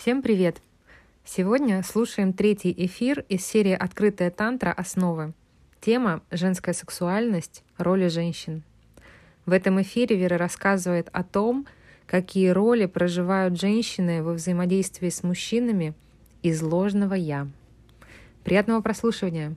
Всем привет! Сегодня слушаем третий эфир из серии «Открытая тантра. Основы». Тема «Женская сексуальность. Роли женщин». В этом эфире Вера рассказывает о том, какие роли проживают женщины во взаимодействии с мужчинами из ложного «я». Приятного прослушивания!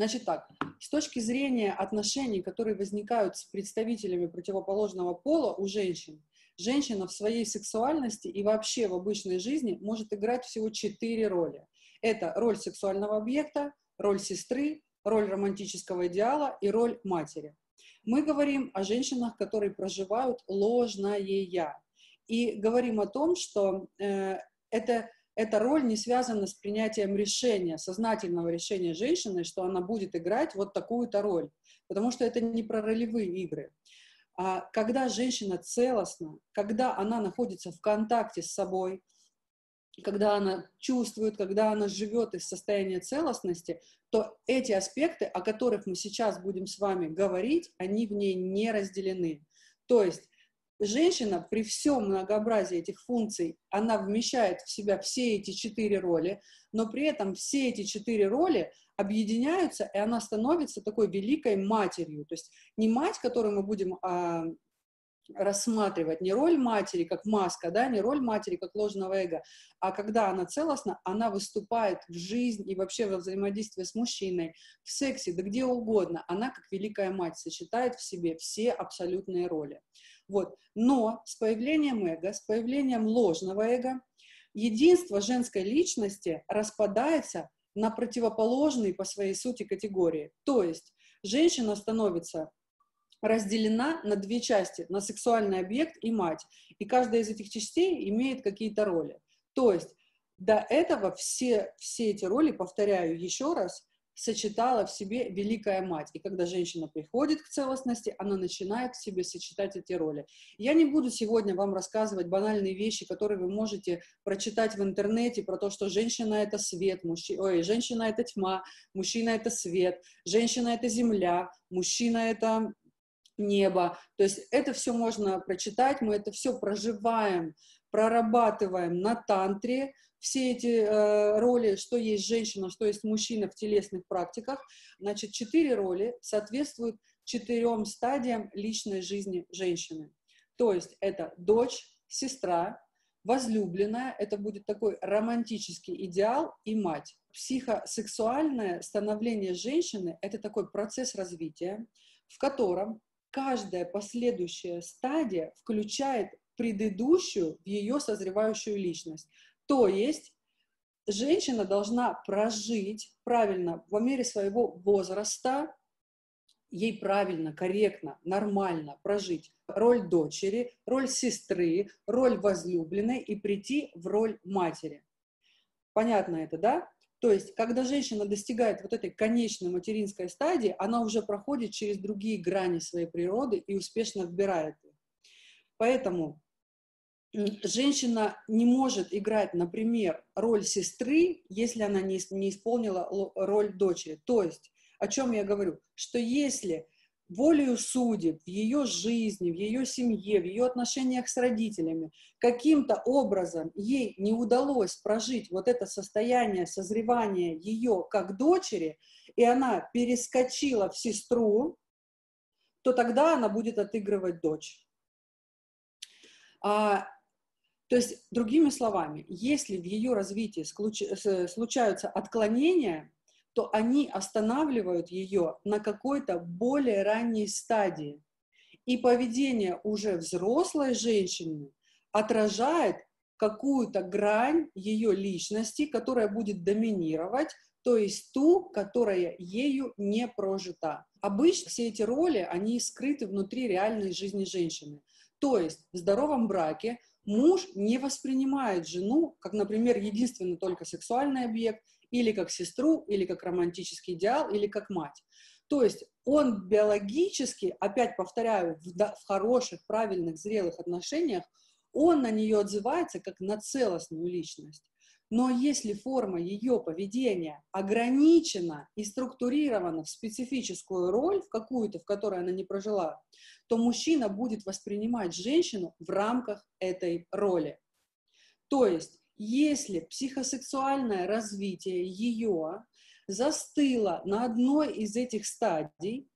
Значит так, с точки зрения отношений, которые возникают с представителями противоположного пола у женщин, женщина в своей сексуальности и вообще в обычной жизни может играть всего четыре роли. Это роль сексуального объекта, роль сестры, роль романтического идеала и роль матери. Мы говорим о женщинах, которые проживают ложное «я». И говорим о том, что э, это эта роль не связана с принятием решения, сознательного решения женщины, что она будет играть вот такую-то роль, потому что это не про ролевые игры. А когда женщина целостна, когда она находится в контакте с собой, когда она чувствует, когда она живет из состояния целостности, то эти аспекты, о которых мы сейчас будем с вами говорить, они в ней не разделены. То есть женщина при всем многообразии этих функций, она вмещает в себя все эти четыре роли, но при этом все эти четыре роли объединяются, и она становится такой великой матерью. То есть не мать, которую мы будем а, рассматривать, не роль матери как маска, да, не роль матери как ложного эго, а когда она целостна, она выступает в жизнь и вообще во взаимодействии с мужчиной, в сексе, да где угодно. Она как великая мать сочетает в себе все абсолютные роли. Вот. Но с появлением эго, с появлением ложного эго, единство женской личности распадается на противоположные по своей сути категории. То есть женщина становится разделена на две части, на сексуальный объект и мать. И каждая из этих частей имеет какие-то роли. То есть до этого все, все эти роли, повторяю еще раз, сочетала в себе Великая Мать. И когда женщина приходит к целостности, она начинает в себе сочетать эти роли. Я не буду сегодня вам рассказывать банальные вещи, которые вы можете прочитать в интернете про то, что женщина — это свет, мужчи... Ой, женщина — это тьма, мужчина — это свет, женщина — это земля, мужчина — это небо. То есть это все можно прочитать, мы это все проживаем, прорабатываем на тантре, все эти э, роли, что есть женщина, что есть мужчина в телесных практиках. Значит, четыре роли соответствуют четырем стадиям личной жизни женщины. То есть это дочь, сестра, возлюбленная, это будет такой романтический идеал и мать. Психосексуальное становление женщины – это такой процесс развития, в котором каждая последующая стадия включает предыдущую в ее созревающую личность. То есть женщина должна прожить правильно в мере своего возраста, ей правильно, корректно, нормально прожить роль дочери, роль сестры, роль возлюбленной и прийти в роль матери. Понятно это, да? То есть, когда женщина достигает вот этой конечной материнской стадии, она уже проходит через другие грани своей природы и успешно вбирает их. Поэтому женщина не может играть, например, роль сестры, если она не, не исполнила роль дочери. То есть, о чем я говорю? Что если волею судеб в ее жизни, в ее семье, в ее отношениях с родителями, каким-то образом ей не удалось прожить вот это состояние созревания ее как дочери, и она перескочила в сестру, то тогда она будет отыгрывать дочь. А то есть, другими словами, если в ее развитии случаются отклонения, то они останавливают ее на какой-то более ранней стадии. И поведение уже взрослой женщины отражает какую-то грань ее личности, которая будет доминировать, то есть ту, которая ею не прожита. Обычно все эти роли, они скрыты внутри реальной жизни женщины. То есть в здоровом браке муж не воспринимает жену как, например, единственный только сексуальный объект, или как сестру, или как романтический идеал, или как мать. То есть он биологически, опять повторяю, в, в хороших, правильных, зрелых отношениях, он на нее отзывается как на целостную личность. Но если форма ее поведения ограничена и структурирована в специфическую роль, в какую-то, в которой она не прожила, то мужчина будет воспринимать женщину в рамках этой роли. То есть, если психосексуальное развитие ее застыло на одной из этих стадий,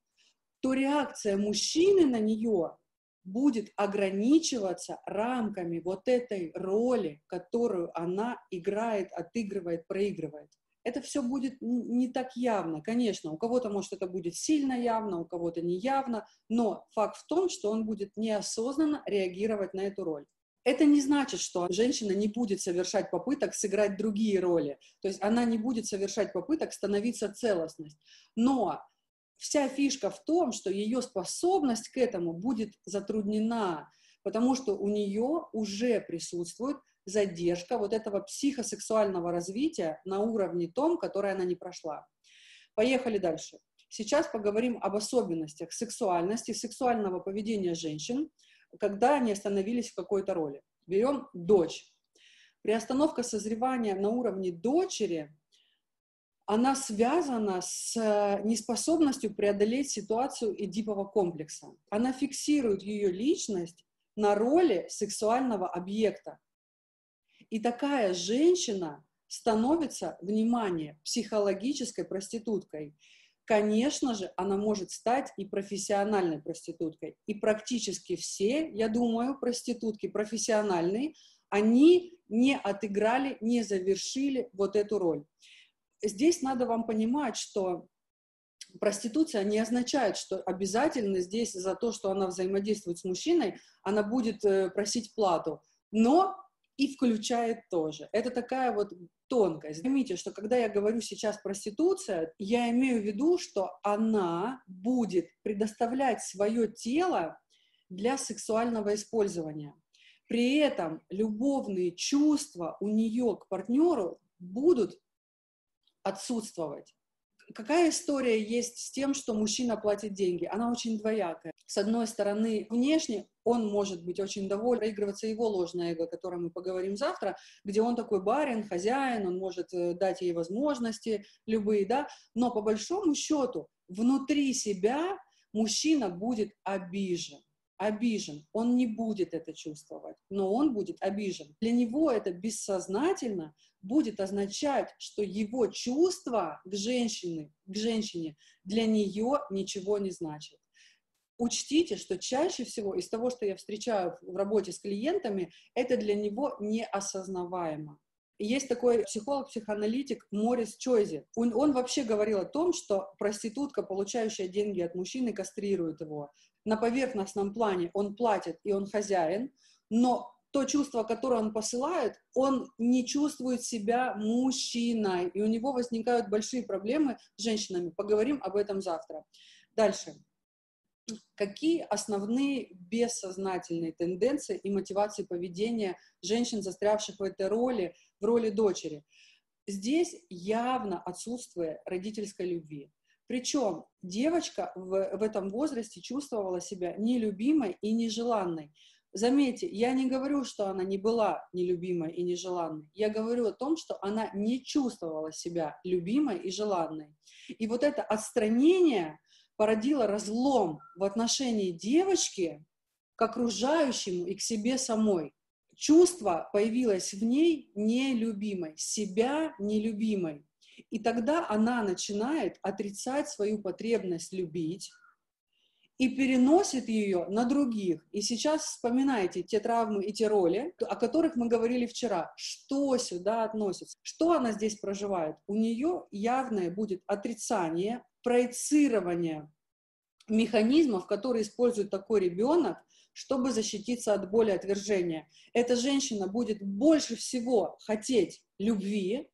то реакция мужчины на нее будет ограничиваться рамками вот этой роли, которую она играет, отыгрывает, проигрывает. Это все будет не так явно, конечно, у кого-то, может, это будет сильно явно, у кого-то не явно, но факт в том, что он будет неосознанно реагировать на эту роль. Это не значит, что женщина не будет совершать попыток сыграть другие роли, то есть она не будет совершать попыток становиться целостность. Но вся фишка в том, что ее способность к этому будет затруднена, потому что у нее уже присутствует задержка вот этого психосексуального развития на уровне том, который она не прошла. Поехали дальше. Сейчас поговорим об особенностях сексуальности, сексуального поведения женщин, когда они остановились в какой-то роли. Берем дочь. Приостановка созревания на уровне дочери она связана с э, неспособностью преодолеть ситуацию эдипового комплекса. Она фиксирует ее личность на роли сексуального объекта. И такая женщина становится, внимание, психологической проституткой. Конечно же, она может стать и профессиональной проституткой. И практически все, я думаю, проститутки профессиональные, они не отыграли, не завершили вот эту роль здесь надо вам понимать, что проституция не означает, что обязательно здесь за то, что она взаимодействует с мужчиной, она будет э, просить плату. Но и включает тоже. Это такая вот тонкость. Заметьте, что когда я говорю сейчас проституция, я имею в виду, что она будет предоставлять свое тело для сексуального использования. При этом любовные чувства у нее к партнеру будут отсутствовать. Какая история есть с тем, что мужчина платит деньги? Она очень двоякая. С одной стороны, внешне он может быть очень доволен, проигрываться его ложное эго, о котором мы поговорим завтра, где он такой барин, хозяин, он может э, дать ей возможности любые, да, но по большому счету внутри себя мужчина будет обижен обижен, он не будет это чувствовать, но он будет обижен. Для него это бессознательно будет означать, что его чувства к женщине, к женщине для нее ничего не значит. Учтите, что чаще всего из того, что я встречаю в работе с клиентами, это для него неосознаваемо. Есть такой психолог-психоаналитик Морис Чойзи. Он, он вообще говорил о том, что проститутка, получающая деньги от мужчины, кастрирует его. На поверхностном плане он платит и он хозяин, но то чувство, которое он посылает, он не чувствует себя мужчиной, и у него возникают большие проблемы с женщинами. Поговорим об этом завтра. Дальше. Какие основные бессознательные тенденции и мотивации поведения женщин, застрявших в этой роли, в роли дочери? Здесь явно отсутствие родительской любви. Причем девочка в, в этом возрасте чувствовала себя нелюбимой и нежеланной. Заметьте, я не говорю, что она не была нелюбимой и нежеланной. Я говорю о том, что она не чувствовала себя любимой и желанной. И вот это отстранение породило разлом в отношении девочки к окружающему и к себе самой. Чувство появилось в ней нелюбимой, себя нелюбимой. И тогда она начинает отрицать свою потребность любить, и переносит ее на других. И сейчас вспоминайте те травмы и те роли, о которых мы говорили вчера. Что сюда относится? Что она здесь проживает? У нее явное будет отрицание, проецирование механизмов, которые использует такой ребенок, чтобы защититься от боли отвержения. Эта женщина будет больше всего хотеть любви,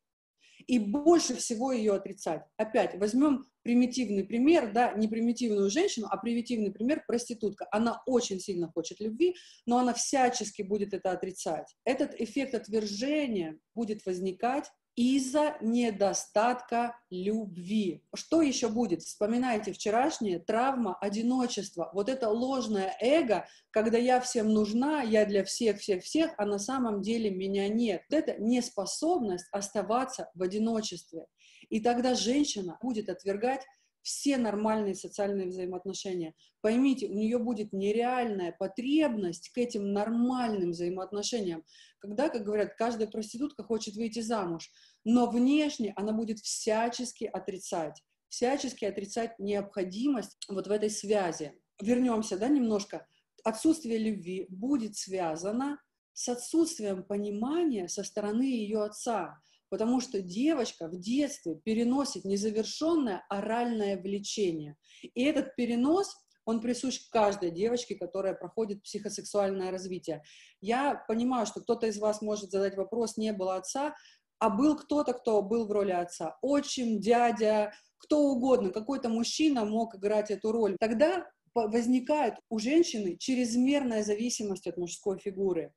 и больше всего ее отрицать. Опять возьмем примитивный пример, да, не примитивную женщину, а примитивный пример проститутка. Она очень сильно хочет любви, но она всячески будет это отрицать. Этот эффект отвержения будет возникать из-за недостатка любви. Что еще будет? Вспоминайте вчерашнее, травма, одиночество. Вот это ложное эго, когда я всем нужна, я для всех, всех, всех, а на самом деле меня нет. Вот это неспособность оставаться в одиночестве. И тогда женщина будет отвергать все нормальные социальные взаимоотношения. Поймите, у нее будет нереальная потребность к этим нормальным взаимоотношениям. Когда, как говорят, каждая проститутка хочет выйти замуж, но внешне она будет всячески отрицать, всячески отрицать необходимость вот в этой связи. Вернемся, да, немножко. Отсутствие любви будет связано с отсутствием понимания со стороны ее отца потому что девочка в детстве переносит незавершенное оральное влечение. И этот перенос, он присущ каждой девочке, которая проходит психосексуальное развитие. Я понимаю, что кто-то из вас может задать вопрос, не было отца, а был кто-то, кто был в роли отца. Отчим, дядя, кто угодно, какой-то мужчина мог играть эту роль. Тогда возникает у женщины чрезмерная зависимость от мужской фигуры.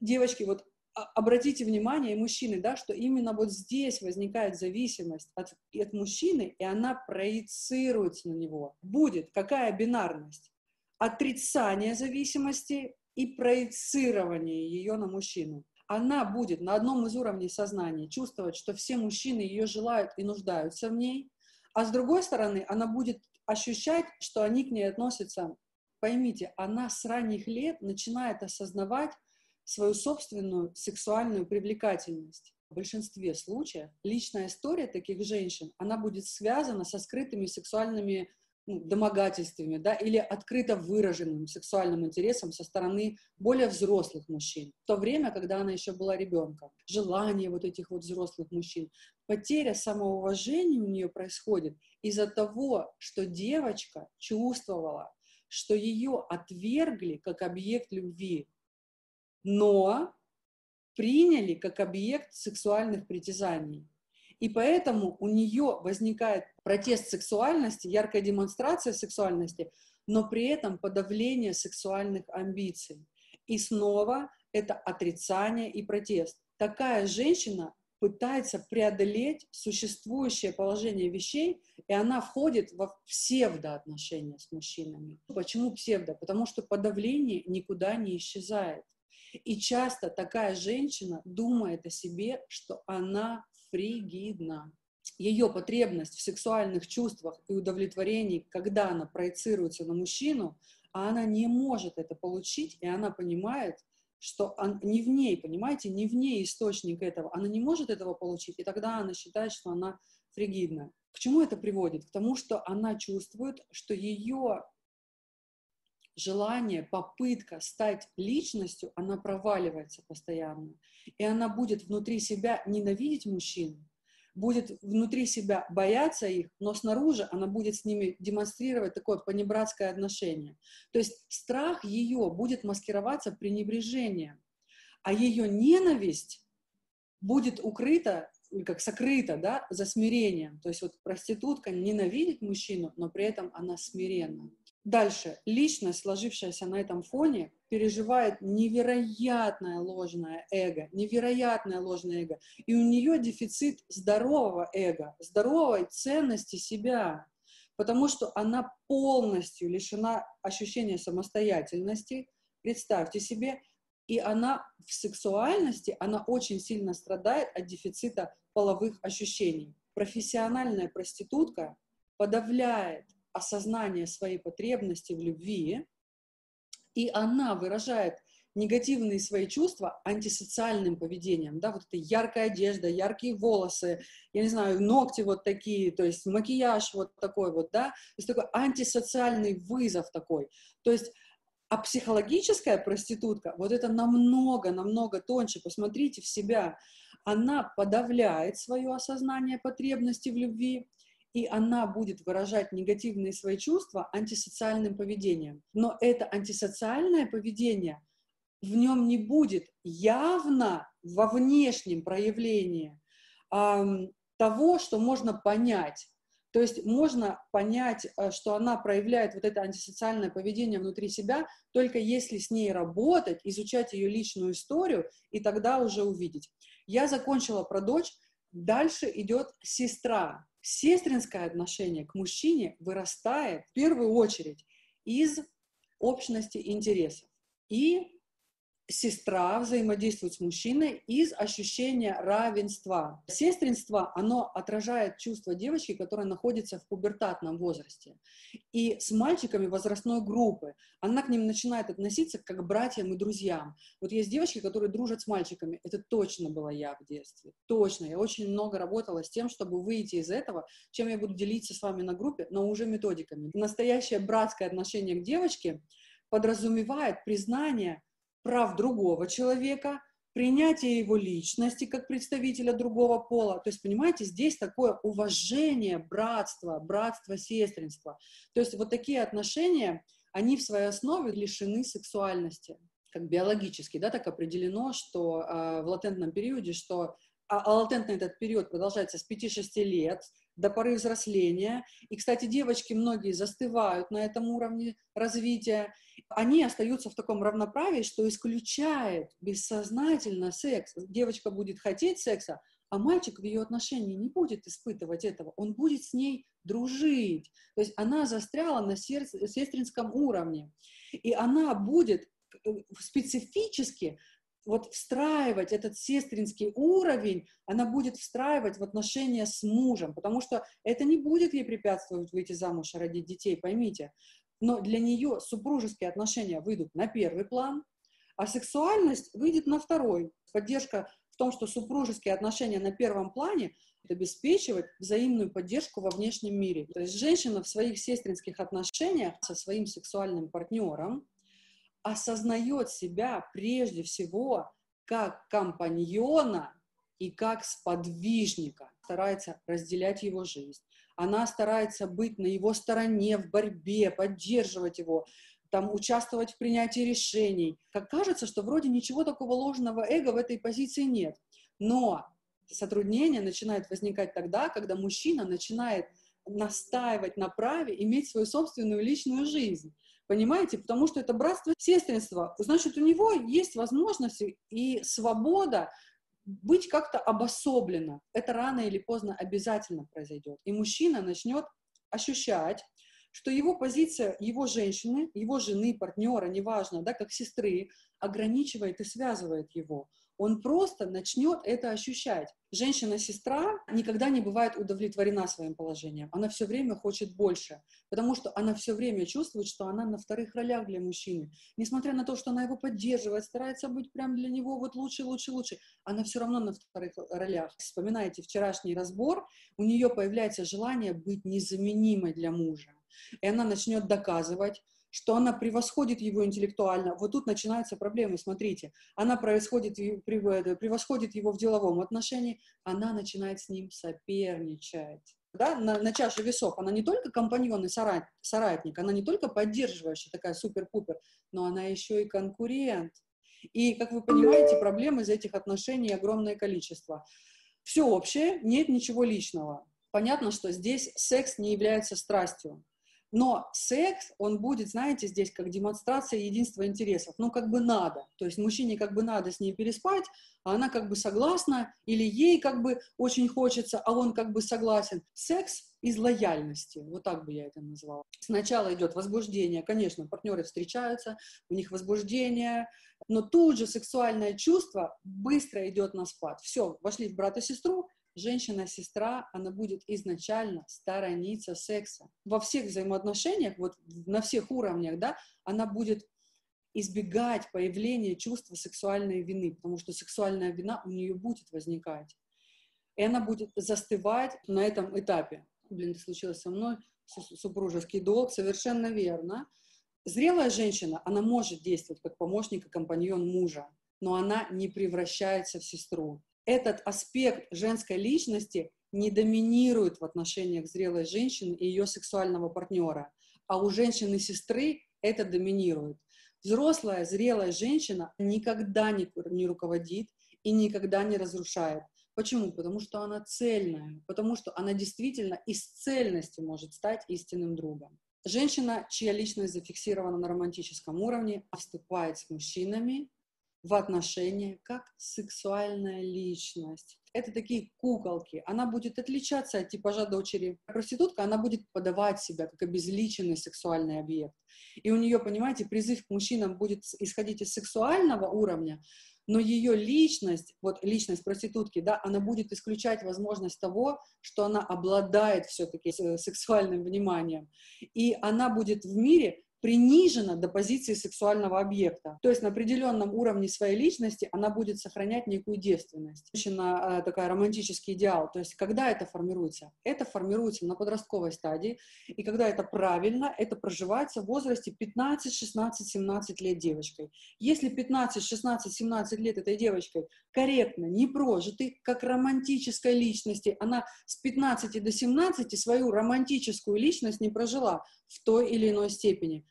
Девочки, вот обратите внимание, и мужчины, да, что именно вот здесь возникает зависимость от, от мужчины, и она проецируется на него. Будет какая бинарность? Отрицание зависимости и проецирование ее на мужчину. Она будет на одном из уровней сознания чувствовать, что все мужчины ее желают и нуждаются в ней, а с другой стороны, она будет ощущать, что они к ней относятся. Поймите, она с ранних лет начинает осознавать, свою собственную сексуальную привлекательность. В большинстве случаев личная история таких женщин, она будет связана со скрытыми сексуальными ну, домогательствами, да, или открыто выраженным сексуальным интересом со стороны более взрослых мужчин. В то время, когда она еще была ребенком. Желание вот этих вот взрослых мужчин. Потеря самоуважения у нее происходит из-за того, что девочка чувствовала, что ее отвергли как объект любви, но приняли как объект сексуальных притязаний. И поэтому у нее возникает протест сексуальности, яркая демонстрация сексуальности, но при этом подавление сексуальных амбиций. И снова это отрицание и протест. Такая женщина пытается преодолеть существующее положение вещей, и она входит во псевдоотношения с мужчинами. Почему псевдо? Потому что подавление никуда не исчезает. И часто такая женщина думает о себе, что она фригидна. Ее потребность в сексуальных чувствах и удовлетворении, когда она проецируется на мужчину, а она не может это получить, и она понимает, что он, не в ней, понимаете, не в ней источник этого, она не может этого получить, и тогда она считает, что она фригидна. К чему это приводит? К тому, что она чувствует, что ее желание, попытка стать личностью, она проваливается постоянно. И она будет внутри себя ненавидеть мужчин, будет внутри себя бояться их, но снаружи она будет с ними демонстрировать такое понебратское отношение. То есть страх ее будет маскироваться пренебрежением, а ее ненависть будет укрыта, как сокрыта, да, за смирением. То есть вот проститутка ненавидит мужчину, но при этом она смиренна. Дальше. Личность, сложившаяся на этом фоне, переживает невероятное ложное эго, невероятное ложное эго. И у нее дефицит здорового эго, здоровой ценности себя, потому что она полностью лишена ощущения самостоятельности. Представьте себе, и она в сексуальности, она очень сильно страдает от дефицита половых ощущений. Профессиональная проститутка подавляет осознание своей потребности в любви, и она выражает негативные свои чувства антисоциальным поведением, да, вот эта яркая одежда, яркие волосы, я не знаю, ногти вот такие, то есть макияж вот такой вот, да, то есть такой антисоциальный вызов такой, то есть а психологическая проститутка, вот это намного, намного тоньше, посмотрите в себя, она подавляет свое осознание потребности в любви, и она будет выражать негативные свои чувства антисоциальным поведением. Но это антисоциальное поведение, в нем не будет явно во внешнем проявлении э, того, что можно понять. То есть можно понять, э, что она проявляет вот это антисоциальное поведение внутри себя, только если с ней работать, изучать ее личную историю, и тогда уже увидеть. Я закончила про дочь, дальше идет сестра. Сестринское отношение к мужчине вырастает в первую очередь из общности интересов. И сестра взаимодействует с мужчиной из ощущения равенства. Сестринство, оно отражает чувство девочки, которая находится в пубертатном возрасте. И с мальчиками возрастной группы она к ним начинает относиться как к братьям и друзьям. Вот есть девочки, которые дружат с мальчиками. Это точно была я в детстве. Точно. Я очень много работала с тем, чтобы выйти из этого, чем я буду делиться с вами на группе, но уже методиками. Настоящее братское отношение к девочке подразумевает признание прав другого человека, принятие его личности как представителя другого пола. То есть, понимаете, здесь такое уважение, братство, братство, сестринство. То есть вот такие отношения, они в своей основе лишены сексуальности как биологически, да, так определено, что э, в латентном периоде, что а, а латентный этот период продолжается с 5-6 лет, до поры взросления. И, кстати, девочки многие застывают на этом уровне развития. Они остаются в таком равноправии, что исключает бессознательно секс. Девочка будет хотеть секса, а мальчик в ее отношении не будет испытывать этого, он будет с ней дружить. То есть она застряла на сестринском уровне. И она будет э, специфически вот встраивать этот сестринский уровень, она будет встраивать в отношения с мужем, потому что это не будет ей препятствовать выйти замуж и родить детей, поймите. Но для нее супружеские отношения выйдут на первый план, а сексуальность выйдет на второй. Поддержка в том, что супружеские отношения на первом плане обеспечивать взаимную поддержку во внешнем мире. То есть женщина в своих сестринских отношениях со своим сексуальным партнером осознает себя прежде всего как компаньона и как сподвижника, старается разделять его жизнь. Она старается быть на его стороне в борьбе, поддерживать его, там, участвовать в принятии решений. Как кажется, что вроде ничего такого ложного эго в этой позиции нет. Но сотруднение начинает возникать тогда, когда мужчина начинает настаивать на праве иметь свою собственную личную жизнь. Понимаете? Потому что это братство сестринство. Значит, у него есть возможности и свобода быть как-то обособленно. Это рано или поздно обязательно произойдет. И мужчина начнет ощущать, что его позиция, его женщины, его жены, партнера, неважно, да, как сестры, ограничивает и связывает его он просто начнет это ощущать. Женщина-сестра никогда не бывает удовлетворена своим положением. Она все время хочет больше, потому что она все время чувствует, что она на вторых ролях для мужчины. Несмотря на то, что она его поддерживает, старается быть прям для него вот лучше, лучше, лучше, она все равно на вторых ролях. Вспоминайте вчерашний разбор, у нее появляется желание быть незаменимой для мужа. И она начнет доказывать, что она превосходит его интеллектуально. Вот тут начинаются проблемы, смотрите. Она происходит, превосходит его в деловом отношении, она начинает с ним соперничать. Да, на, на чаше весов она не только компаньон и сорат, соратник, она не только поддерживающая, такая супер-пупер, но она еще и конкурент. И, как вы понимаете, проблем из этих отношений огромное количество. Все общее, нет ничего личного. Понятно, что здесь секс не является страстью. Но секс, он будет, знаете, здесь как демонстрация единства интересов. Ну, как бы надо. То есть мужчине как бы надо с ней переспать, а она как бы согласна, или ей как бы очень хочется, а он как бы согласен. Секс из лояльности, вот так бы я это назвала. Сначала идет возбуждение, конечно, партнеры встречаются, у них возбуждение, но тут же сексуальное чувство быстро идет на спад. Все, вошли в брата-сестру, женщина-сестра, она будет изначально сторониться секса. Во всех взаимоотношениях, вот на всех уровнях, да, она будет избегать появления чувства сексуальной вины, потому что сексуальная вина у нее будет возникать. И она будет застывать на этом этапе. Блин, это случилось со мной, супружеский долг, совершенно верно. Зрелая женщина, она может действовать как помощник и компаньон мужа, но она не превращается в сестру этот аспект женской личности не доминирует в отношениях зрелой женщины и ее сексуального партнера, а у женщины-сестры это доминирует. Взрослая, зрелая женщина никогда не, не руководит и никогда не разрушает. Почему? Потому что она цельная, потому что она действительно из цельности может стать истинным другом. Женщина, чья личность зафиксирована на романтическом уровне, вступает с мужчинами в отношения как сексуальная личность. Это такие куколки. Она будет отличаться от типажа дочери. Проститутка, она будет подавать себя как обезличенный сексуальный объект. И у нее, понимаете, призыв к мужчинам будет исходить из сексуального уровня, но ее личность, вот личность проститутки, да, она будет исключать возможность того, что она обладает все-таки сексуальным вниманием. И она будет в мире принижена до позиции сексуального объекта. То есть на определенном уровне своей личности она будет сохранять некую девственность. Женщина э, такая романтический идеал. То есть когда это формируется? Это формируется на подростковой стадии, и когда это правильно, это проживается в возрасте 15, 16, 17 лет девочкой. Если 15, 16, 17 лет этой девочкой корректно, не прожиты, как романтической личности, она с 15 до 17 свою романтическую личность не прожила в той или иной степени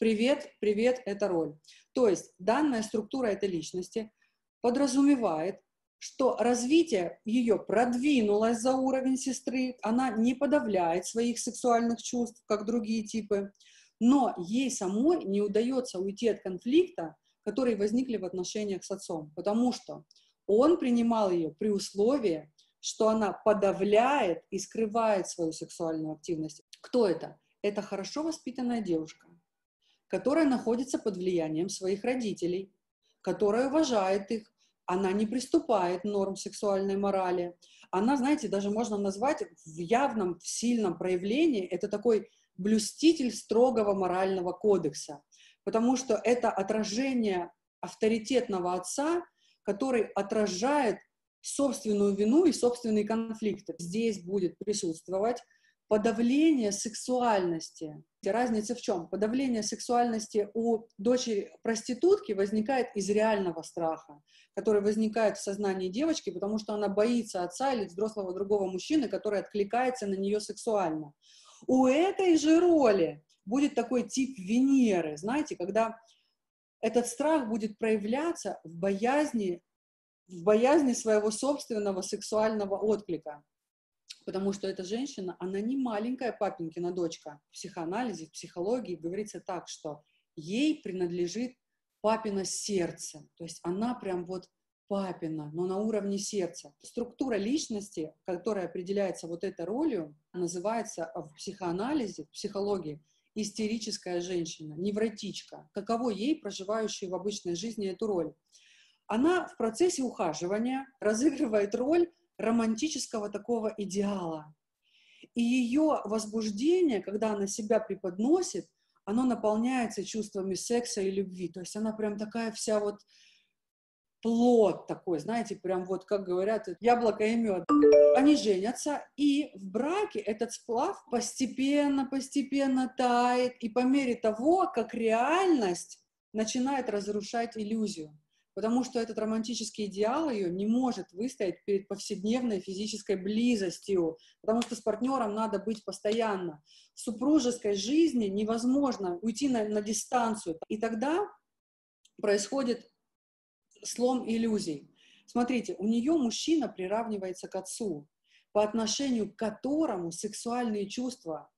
Привет, привет, это роль. То есть данная структура этой личности подразумевает, что развитие ее продвинулось за уровень сестры, она не подавляет своих сексуальных чувств, как другие типы, но ей самой не удается уйти от конфликта, которые возникли в отношениях с отцом, потому что он принимал ее при условии, что она подавляет и скрывает свою сексуальную активность. Кто это? Это хорошо воспитанная девушка, которая находится под влиянием своих родителей, которая уважает их, она не приступает норм сексуальной морали. Она, знаете, даже можно назвать в явном, в сильном проявлении, это такой блюститель строгого морального кодекса, потому что это отражение авторитетного отца, который отражает собственную вину и собственные конфликты. Здесь будет присутствовать подавление сексуальности. Разница в чем? Подавление сексуальности у дочери проститутки возникает из реального страха, который возникает в сознании девочки, потому что она боится отца или взрослого другого мужчины, который откликается на нее сексуально. У этой же роли будет такой тип Венеры, знаете, когда этот страх будет проявляться в боязни, в боязни своего собственного сексуального отклика потому что эта женщина, она не маленькая папенькина дочка. В психоанализе, в психологии говорится так, что ей принадлежит папина сердце, то есть она прям вот папина, но на уровне сердца. Структура личности, которая определяется вот этой ролью, называется в психоанализе, в психологии истерическая женщина, невротичка. Каково ей, проживающей в обычной жизни, эту роль? Она в процессе ухаживания разыгрывает роль романтического такого идеала. И ее возбуждение, когда она себя преподносит, оно наполняется чувствами секса и любви. То есть она прям такая вся вот плод такой, знаете, прям вот, как говорят, яблоко и мед. Они женятся, и в браке этот сплав постепенно, постепенно тает, и по мере того, как реальность начинает разрушать иллюзию потому что этот романтический идеал ее не может выстоять перед повседневной физической близостью, потому что с партнером надо быть постоянно. В супружеской жизни невозможно уйти на, на дистанцию, и тогда происходит слом иллюзий. Смотрите, у нее мужчина приравнивается к отцу, по отношению к которому сексуальные чувства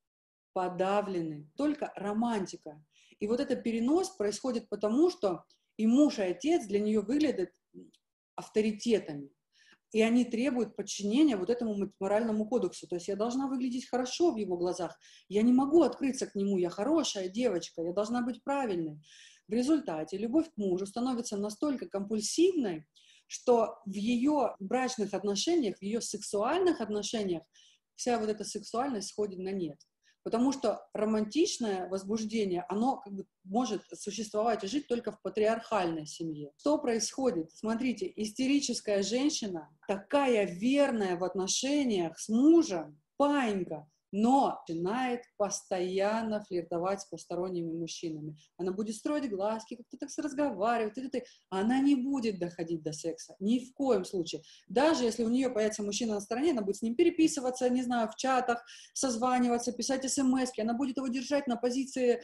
подавлены, только романтика. И вот этот перенос происходит потому, что и муж, и отец для нее выглядят авторитетами. И они требуют подчинения вот этому моральному кодексу. То есть я должна выглядеть хорошо в его глазах. Я не могу открыться к нему. Я хорошая девочка. Я должна быть правильной. В результате любовь к мужу становится настолько компульсивной, что в ее брачных отношениях, в ее сексуальных отношениях вся вот эта сексуальность сходит на нет. Потому что романтичное возбуждение, оно как бы может существовать и жить только в патриархальной семье. Что происходит? Смотрите, истерическая женщина, такая верная в отношениях с мужем, паинька, но начинает постоянно флиртовать с посторонними мужчинами. Она будет строить глазки, как-то так разговаривать, и, и, она не будет доходить до секса, ни в коем случае. Даже если у нее появится мужчина на стороне, она будет с ним переписываться, не знаю, в чатах, созваниваться, писать смс она будет его держать на позиции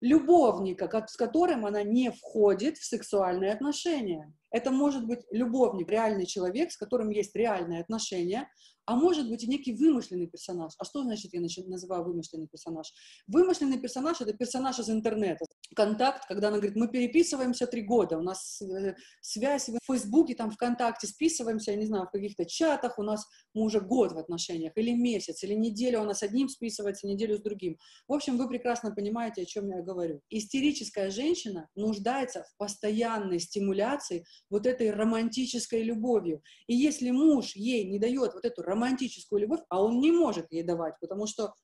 любовника, с которым она не входит в сексуальные отношения. Это может быть любовник, реальный человек, с которым есть реальные отношения, а может быть и некий вымышленный персонаж. А что значит я называю вымышленный персонаж? Вымышленный персонаж — это персонаж из интернета. Контакт, когда она говорит, мы переписываемся три года, у нас э, связь в Фейсбуке, там ВКонтакте списываемся, я не знаю, в каких-то чатах, у нас мы уже год в отношениях, или месяц, или неделю у нас одним списывается, неделю с другим. В общем, вы прекрасно понимаете, о чем я говорю. Истерическая женщина нуждается в постоянной стимуляции вот этой романтической любовью. И если муж ей не дает вот эту романтическую любовь, а он не может ей давать, потому что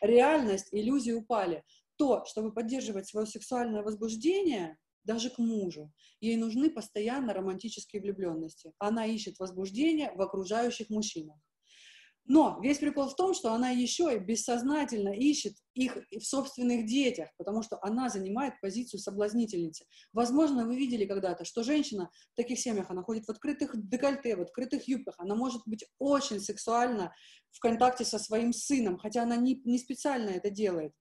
реальность, иллюзии упали, то, чтобы поддерживать свое сексуальное возбуждение, даже к мужу, ей нужны постоянно романтические влюбленности. Она ищет возбуждение в окружающих мужчинах. Но весь прикол в том, что она еще и бессознательно ищет их в собственных детях, потому что она занимает позицию соблазнительницы. Возможно, вы видели когда-то, что женщина в таких семьях, она ходит в открытых декольте, в открытых юбках, она может быть очень сексуальна в контакте со своим сыном, хотя она не, не специально это делает.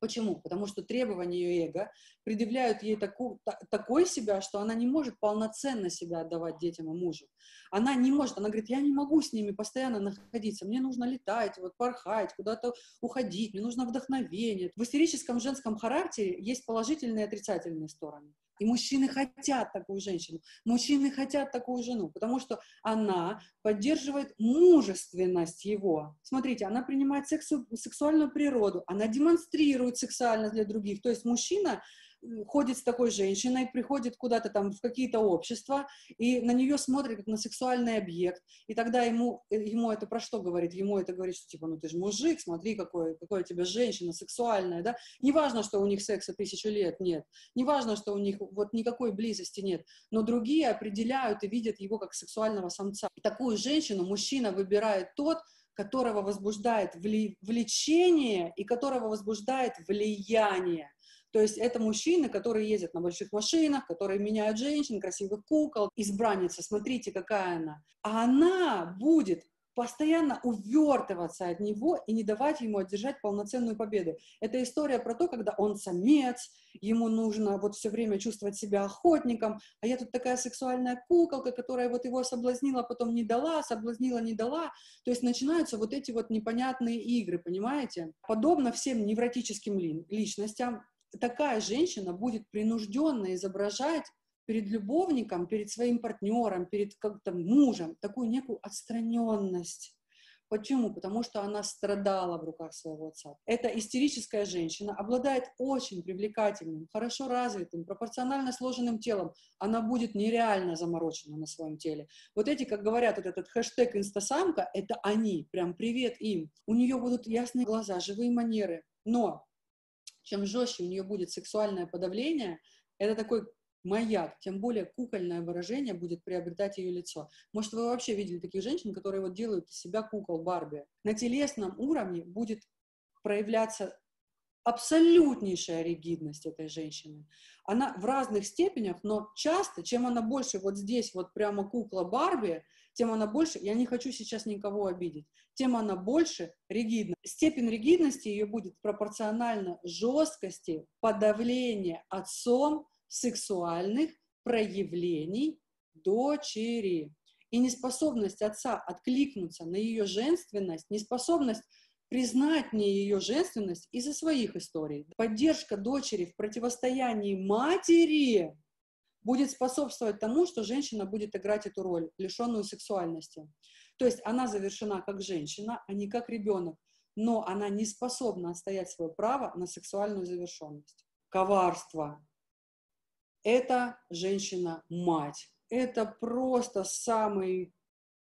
Почему? Потому что требования ее эго предъявляют ей таку, та, такой себя, что она не может полноценно себя отдавать детям и мужу. Она не может, она говорит, я не могу с ними постоянно находиться, мне нужно летать, вот порхать, куда-то уходить, мне нужно вдохновение. В истерическом женском характере есть положительные и отрицательные стороны. И мужчины хотят такую женщину, мужчины хотят такую жену, потому что она поддерживает мужественность его. Смотрите, она принимает сексу, сексуальную природу, она демонстрирует сексуальность для других. То есть мужчина ходит с такой женщиной, приходит куда-то там в какие-то общества, и на нее смотрит как на сексуальный объект, и тогда ему, э, ему это про что говорит? Ему это говорит, что типа, ну ты же мужик, смотри, какой, какая у тебя женщина сексуальная, да? Неважно, что у них секса тысячу лет нет, неважно, что у них вот никакой близости нет, но другие определяют и видят его как сексуального самца. И такую женщину мужчина выбирает тот, которого возбуждает влечение и которого возбуждает влияние. То есть это мужчины, которые ездят на больших машинах, которые меняют женщин, красивых кукол, избранница, смотрите, какая она. А она будет постоянно увертываться от него и не давать ему одержать полноценную победу. Это история про то, когда он самец, ему нужно вот все время чувствовать себя охотником, а я тут такая сексуальная куколка, которая вот его соблазнила, потом не дала, соблазнила, не дала. То есть начинаются вот эти вот непонятные игры, понимаете? Подобно всем невротическим личностям, такая женщина будет принужденно изображать перед любовником, перед своим партнером, перед как-то мужем такую некую отстраненность. Почему? Потому что она страдала в руках своего отца. Эта истерическая женщина обладает очень привлекательным, хорошо развитым, пропорционально сложенным телом. Она будет нереально заморочена на своем теле. Вот эти, как говорят, вот этот хэштег инстасамка, это они, прям привет им. У нее будут ясные глаза, живые манеры. Но чем жестче у нее будет сексуальное подавление, это такой маяк, тем более кукольное выражение будет приобретать ее лицо. Может, вы вообще видели таких женщин, которые вот делают из себя кукол Барби. На телесном уровне будет проявляться абсолютнейшая ригидность этой женщины. Она в разных степенях, но часто, чем она больше вот здесь вот прямо кукла Барби, тем она больше, я не хочу сейчас никого обидеть, тем она больше ригидна. Степень ригидности ее будет пропорциональна жесткости подавления отцом сексуальных проявлений дочери. И неспособность отца откликнуться на ее женственность, неспособность признать мне ее женственность из-за своих историй. Поддержка дочери в противостоянии матери будет способствовать тому, что женщина будет играть эту роль, лишенную сексуальности. То есть она завершена как женщина, а не как ребенок, но она не способна отстоять свое право на сексуальную завершенность. Коварство. Это женщина-мать. Это просто самый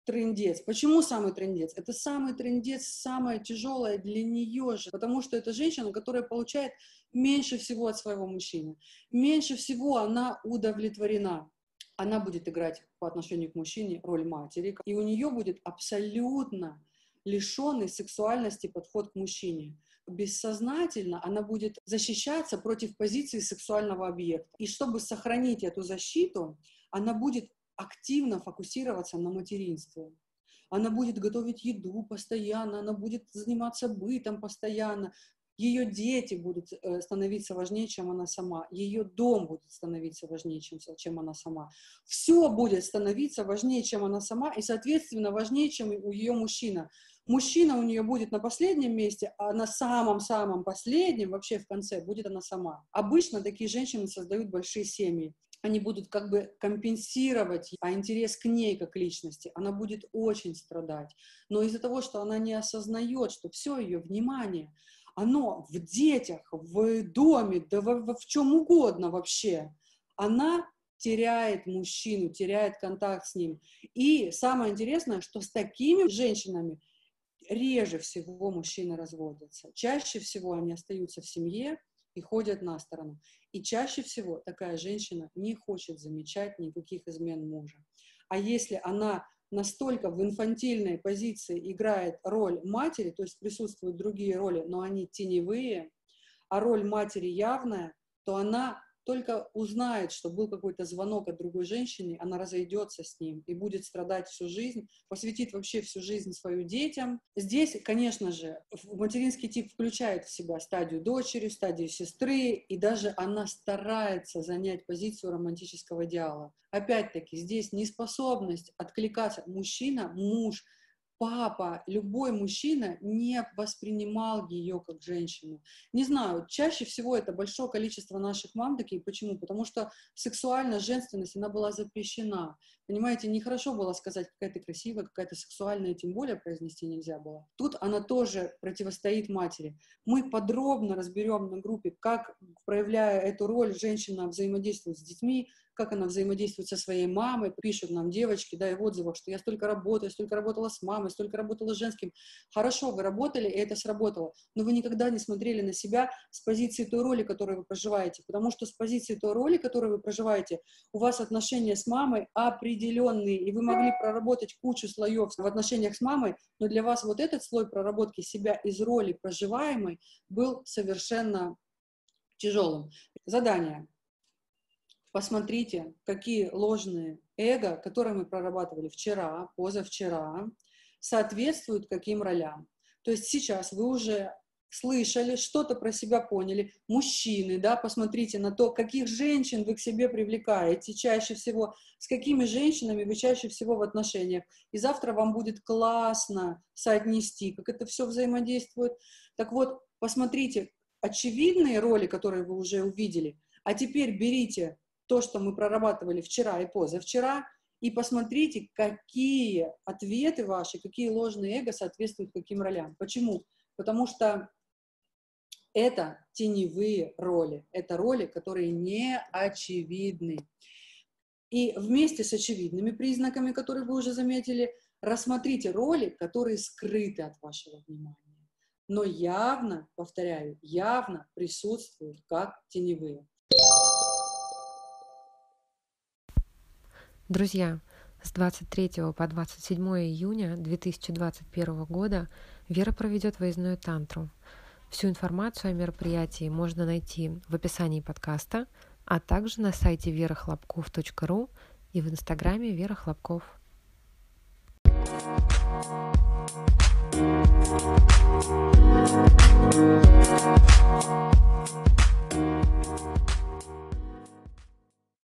трендец. Почему самый трендец? Это самый трендец, самое тяжелое для нее же, потому что это женщина, которая получает меньше всего от своего мужчины. Меньше всего она удовлетворена. Она будет играть по отношению к мужчине роль матери, и у нее будет абсолютно лишенный сексуальности подход к мужчине. Бессознательно она будет защищаться против позиции сексуального объекта. И чтобы сохранить эту защиту, она будет активно фокусироваться на материнстве. Она будет готовить еду постоянно, она будет заниматься бытом постоянно, ее дети будут э, становиться важнее, чем она сама, ее дом будет становиться важнее, чем, чем она сама. Все будет становиться важнее, чем она сама, и, соответственно, важнее, чем у ее мужчина. Мужчина у нее будет на последнем месте, а на самом-самом последнем, вообще в конце, будет она сама. Обычно такие женщины создают большие семьи они будут как бы компенсировать, а интерес к ней как личности, она будет очень страдать. Но из-за того, что она не осознает, что все ее внимание, оно в детях, в доме, да в, в чем угодно вообще, она теряет мужчину, теряет контакт с ним. И самое интересное, что с такими женщинами реже всего мужчины разводятся. Чаще всего они остаются в семье и ходят на сторону. И чаще всего такая женщина не хочет замечать никаких измен мужа. А если она настолько в инфантильной позиции играет роль матери, то есть присутствуют другие роли, но они теневые, а роль матери явная, то она только узнает, что был какой-то звонок от другой женщины, она разойдется с ним и будет страдать всю жизнь, посвятит вообще всю жизнь свою детям. Здесь, конечно же, материнский тип включает в себя стадию дочери, стадию сестры, и даже она старается занять позицию романтического идеала. Опять-таки, здесь неспособность откликаться. Мужчина, муж – папа, любой мужчина не воспринимал ее как женщину. Не знаю, чаще всего это большое количество наших мам такие. Почему? Потому что сексуальная женственность, она была запрещена. Понимаете, нехорошо было сказать, какая ты красивая, какая то сексуальная, тем более произнести нельзя было. Тут она тоже противостоит матери. Мы подробно разберем на группе, как, проявляя эту роль, женщина взаимодействует с детьми, как она взаимодействует со своей мамой, пишут нам девочки, да, и в отзывах, что я столько работаю, столько работала с мамой, столько работала с женским. Хорошо, вы работали, и это сработало, но вы никогда не смотрели на себя с позиции той роли, которую вы проживаете, потому что с позиции той роли, которую вы проживаете, у вас отношения с мамой определенные, и вы могли проработать кучу слоев в отношениях с мамой, но для вас вот этот слой проработки себя из роли проживаемой был совершенно тяжелым. Задание. Посмотрите, какие ложные эго, которые мы прорабатывали вчера, позавчера, соответствуют каким ролям. То есть сейчас вы уже слышали, что-то про себя поняли. Мужчины, да, посмотрите на то, каких женщин вы к себе привлекаете чаще всего, с какими женщинами вы чаще всего в отношениях. И завтра вам будет классно соотнести, как это все взаимодействует. Так вот, посмотрите, очевидные роли, которые вы уже увидели, а теперь берите то, что мы прорабатывали вчера и позавчера, и посмотрите, какие ответы ваши, какие ложные эго соответствуют каким ролям. Почему? Потому что это теневые роли, это роли, которые не очевидны. И вместе с очевидными признаками, которые вы уже заметили, рассмотрите роли, которые скрыты от вашего внимания, но явно, повторяю, явно присутствуют как теневые. Друзья, с 23 по 27 июня 2021 года Вера проведет выездную тантру. Всю информацию о мероприятии можно найти в описании подкаста, а также на сайте верохлопков.ру и в инстаграме Вера Хлопков. Thank you.